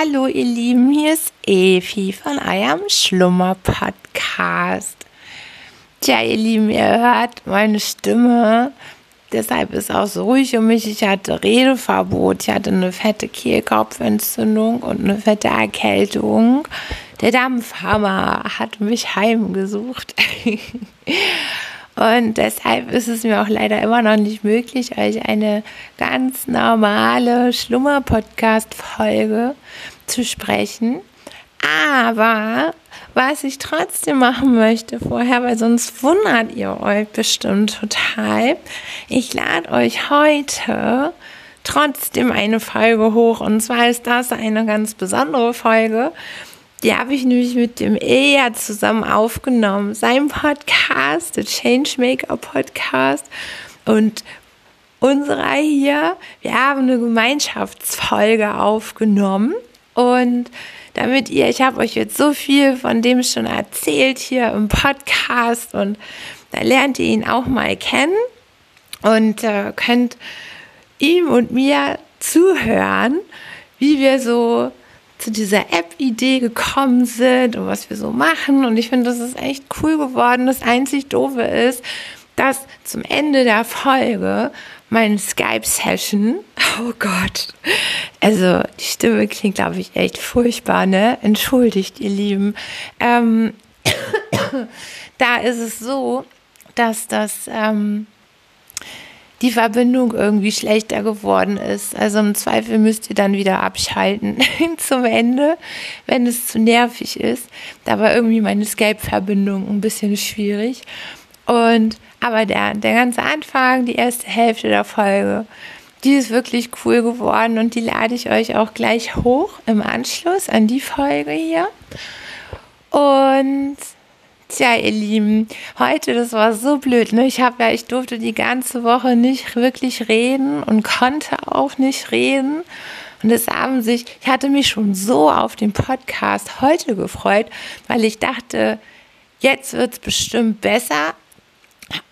Hallo ihr Lieben, hier ist Evi von eurem Schlummer Podcast. Tja, ihr Lieben, ihr hört meine Stimme. Deshalb ist auch so ruhig um mich. Ich hatte Redeverbot. Ich hatte eine fette Kehlkopfentzündung und eine fette Erkältung. Der Dampfhammer hat mich heimgesucht. Und deshalb ist es mir auch leider immer noch nicht möglich, euch eine ganz normale Schlummer-Podcast-Folge zu sprechen. Aber was ich trotzdem machen möchte vorher, weil sonst wundert ihr euch bestimmt total. Ich lade euch heute trotzdem eine Folge hoch. Und zwar ist das eine ganz besondere Folge. Die habe ich nämlich mit dem Eja zusammen aufgenommen. Sein Podcast, der Changemaker Podcast. Und unserer hier, wir haben eine Gemeinschaftsfolge aufgenommen. Und damit ihr, ich habe euch jetzt so viel von dem schon erzählt hier im Podcast und da lernt ihr ihn auch mal kennen und äh, könnt ihm und mir zuhören, wie wir so zu dieser App-Idee gekommen sind und was wir so machen. Und ich finde, das ist echt cool geworden. Das einzig Doofe ist, dass zum Ende der Folge meine Skype-Session, oh Gott, also die Stimme klingt, glaube ich, echt furchtbar, ne? Entschuldigt, ihr Lieben. Ähm, da ist es so, dass das ähm, die Verbindung irgendwie schlechter geworden ist. Also im Zweifel müsst ihr dann wieder abschalten zum Ende, wenn es zu nervig ist. Da war irgendwie meine Skype-Verbindung ein bisschen schwierig. Und aber der, der ganze Anfang, die erste Hälfte der Folge, die ist wirklich cool geworden und die lade ich euch auch gleich hoch im Anschluss an die Folge hier. Und Tja, ihr Lieben, heute, das war so blöd, ne? Ich habe ja, ich durfte die ganze Woche nicht wirklich reden und konnte auch nicht reden. Und es haben sich, ich hatte mich schon so auf den Podcast heute gefreut, weil ich dachte, jetzt wird es bestimmt besser.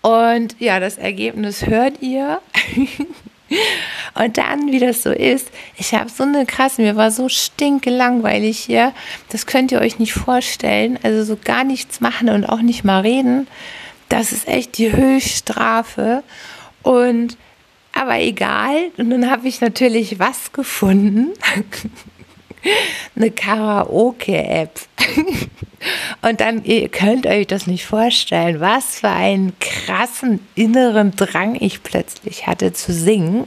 Und ja, das Ergebnis hört ihr. Und dann, wie das so ist, ich habe so eine krasse, mir war so stinkelangweilig hier. Das könnt ihr euch nicht vorstellen. Also so gar nichts machen und auch nicht mal reden. Das ist echt die Höchststrafe. Und aber egal. Und dann habe ich natürlich was gefunden. eine Karaoke-App. Und dann, ihr könnt euch das nicht vorstellen, was für einen krassen inneren Drang ich plötzlich hatte zu singen.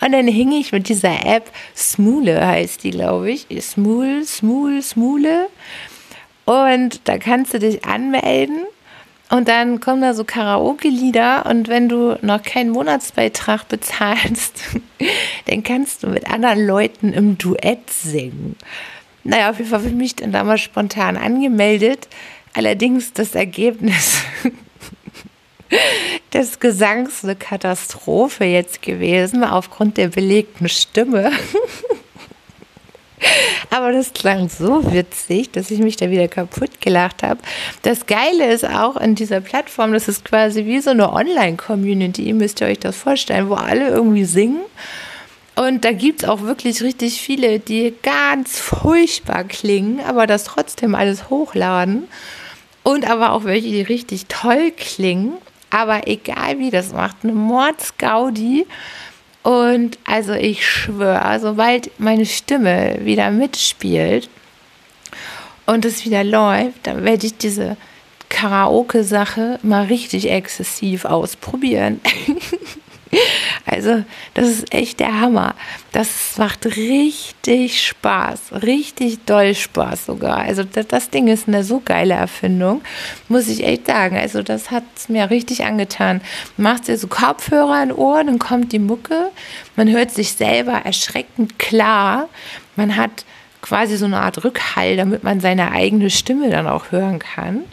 Und dann hing ich mit dieser App, Smule heißt die, glaube ich. Smule, Smule, Smule. Und da kannst du dich anmelden und dann kommen da so Karaoke-Lieder und wenn du noch keinen Monatsbeitrag bezahlst, dann kannst du mit anderen Leuten im Duett singen. Naja, auf jeden Fall habe ich mich dann damals spontan angemeldet. Allerdings das Ergebnis des Gesangs eine Katastrophe jetzt gewesen, aufgrund der belegten Stimme. Aber das klang so witzig, dass ich mich da wieder kaputt gelacht habe. Das Geile ist auch in dieser Plattform, das ist quasi wie so eine Online-Community, müsst ihr euch das vorstellen, wo alle irgendwie singen. Und da gibt es auch wirklich richtig viele, die ganz furchtbar klingen, aber das trotzdem alles hochladen. Und aber auch welche, die richtig toll klingen. Aber egal wie, das macht eine Mordsgaudi. Und also ich schwöre, sobald meine Stimme wieder mitspielt und es wieder läuft, dann werde ich diese Karaoke-Sache mal richtig exzessiv ausprobieren. Also, das ist echt der Hammer. Das macht richtig Spaß, richtig doll Spaß sogar. Also, das, das Ding ist eine so geile Erfindung, muss ich echt sagen. Also, das hat es mir richtig angetan. Du machst dir so Kopfhörer in Ohren, dann kommt die Mucke, man hört sich selber erschreckend klar. Man hat quasi so eine Art Rückhall, damit man seine eigene Stimme dann auch hören kann.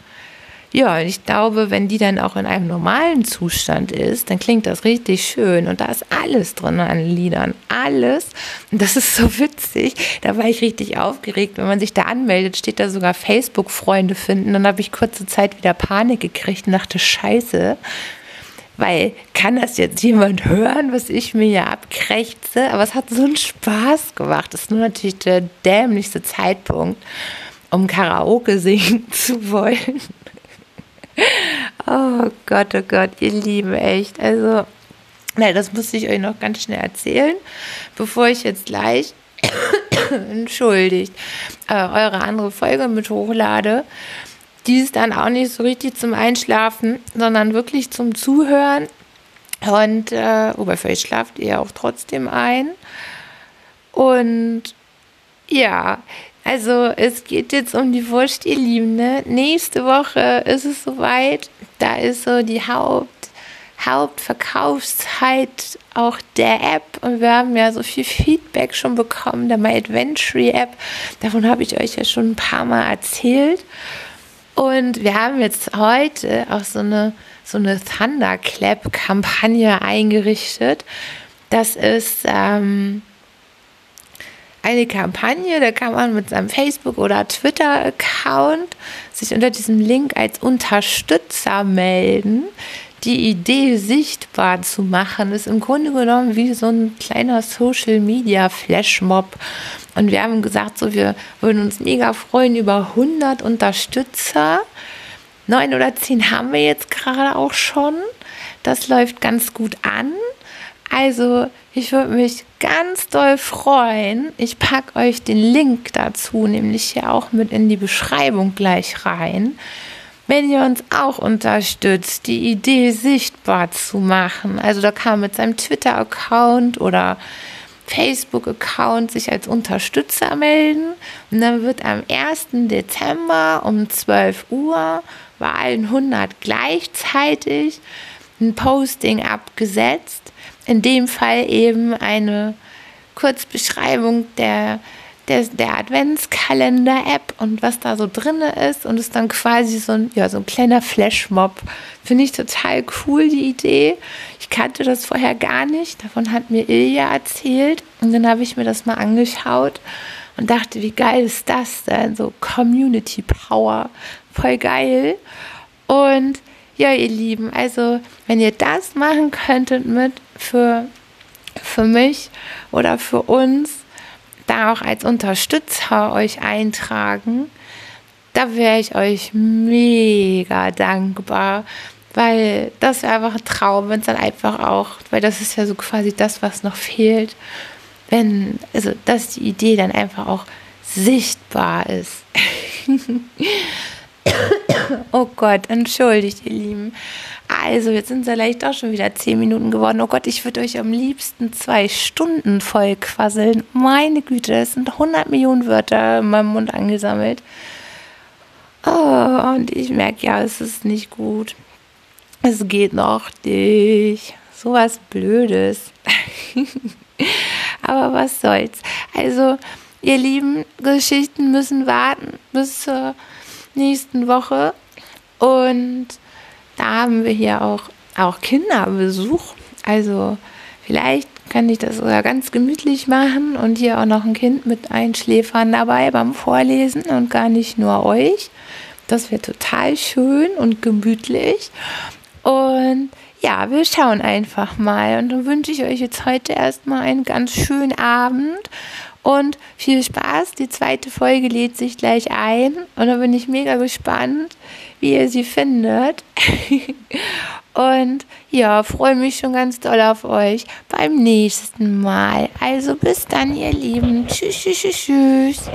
Ja, und ich glaube, wenn die dann auch in einem normalen Zustand ist, dann klingt das richtig schön. Und da ist alles drin an Liedern. Alles. Und das ist so witzig. Da war ich richtig aufgeregt. Wenn man sich da anmeldet, steht da sogar Facebook-Freunde finden. Dann habe ich kurze Zeit wieder Panik gekriegt und dachte, scheiße. weil kann das jetzt jemand hören, was ich mir hier abkrächze? Aber es hat so einen Spaß gemacht. Das ist nur natürlich der dämlichste Zeitpunkt, um Karaoke singen zu wollen. Oh Gott, oh Gott, ihr Lieben, echt. Also, nein, das muss ich euch noch ganz schnell erzählen, bevor ich jetzt gleich, entschuldigt, äh, eure andere Folge mit hochlade die ist dann auch nicht so richtig zum Einschlafen, sondern wirklich zum Zuhören. Und äh, wobei vielleicht schlaft ihr auch trotzdem ein. Und ja, also es geht jetzt um die Wurst, ihr Lieben. Ne? Nächste Woche ist es soweit. Da ist so die Haupt, Hauptverkaufszeit auch der App. Und wir haben ja so viel Feedback schon bekommen, der My Adventure App. Davon habe ich euch ja schon ein paar Mal erzählt. Und wir haben jetzt heute auch so eine, so eine Thunderclap-Kampagne eingerichtet. Das ist ähm, eine Kampagne, da kann man mit seinem Facebook- oder Twitter-Account sich unter diesem Link als Unterstützer melden die Idee sichtbar zu machen, ist im Grunde genommen wie so ein kleiner Social Media Flashmob. Und wir haben gesagt, so wir würden uns mega freuen über 100 Unterstützer. Neun oder zehn haben wir jetzt gerade auch schon. Das läuft ganz gut an. Also, ich würde mich ganz doll freuen. Ich packe euch den Link dazu, nämlich hier auch mit in die Beschreibung gleich rein wenn ihr uns auch unterstützt, die Idee sichtbar zu machen. Also da kann man mit seinem Twitter-Account oder Facebook-Account sich als Unterstützer melden. Und dann wird am 1. Dezember um 12 Uhr bei allen 100 gleichzeitig ein Posting abgesetzt. In dem Fall eben eine Kurzbeschreibung der der, der Adventskalender-App und was da so drin ist und ist dann quasi so ein, ja, so ein kleiner Flashmob. Finde ich total cool, die Idee. Ich kannte das vorher gar nicht. Davon hat mir Ilja erzählt und dann habe ich mir das mal angeschaut und dachte, wie geil ist das denn? So Community Power. Voll geil. Und ja, ihr Lieben, also wenn ihr das machen könntet mit für, für mich oder für uns, da auch als Unterstützer euch eintragen, da wäre ich euch mega dankbar, weil das wäre einfach ein Traum, wenn es dann einfach auch, weil das ist ja so quasi das, was noch fehlt, wenn, also dass die Idee dann einfach auch sichtbar ist. oh Gott, entschuldigt, ihr Lieben. Also, jetzt sind es vielleicht auch schon wieder zehn Minuten geworden. Oh Gott, ich würde euch am liebsten zwei Stunden voll quasseln. Meine Güte, es sind 100 Millionen Wörter in meinem Mund angesammelt. Oh, und ich merke ja, es ist nicht gut. Es geht noch nicht. So was Blödes. Aber was soll's. Also, ihr lieben Geschichten müssen warten bis zur nächsten Woche. Und da haben wir hier auch, auch Kinderbesuch. Also vielleicht kann ich das sogar ganz gemütlich machen und hier auch noch ein Kind mit einschläfern dabei beim Vorlesen und gar nicht nur euch. Das wäre total schön und gemütlich. Und ja, wir schauen einfach mal. Und dann wünsche ich euch jetzt heute erstmal einen ganz schönen Abend und viel Spaß. Die zweite Folge lädt sich gleich ein und da bin ich mega gespannt, wie ihr sie findet. und ja, freue mich schon ganz doll auf euch beim nächsten Mal. Also bis dann, ihr Lieben. Tschüss, tschüss, tschüss. tschüss.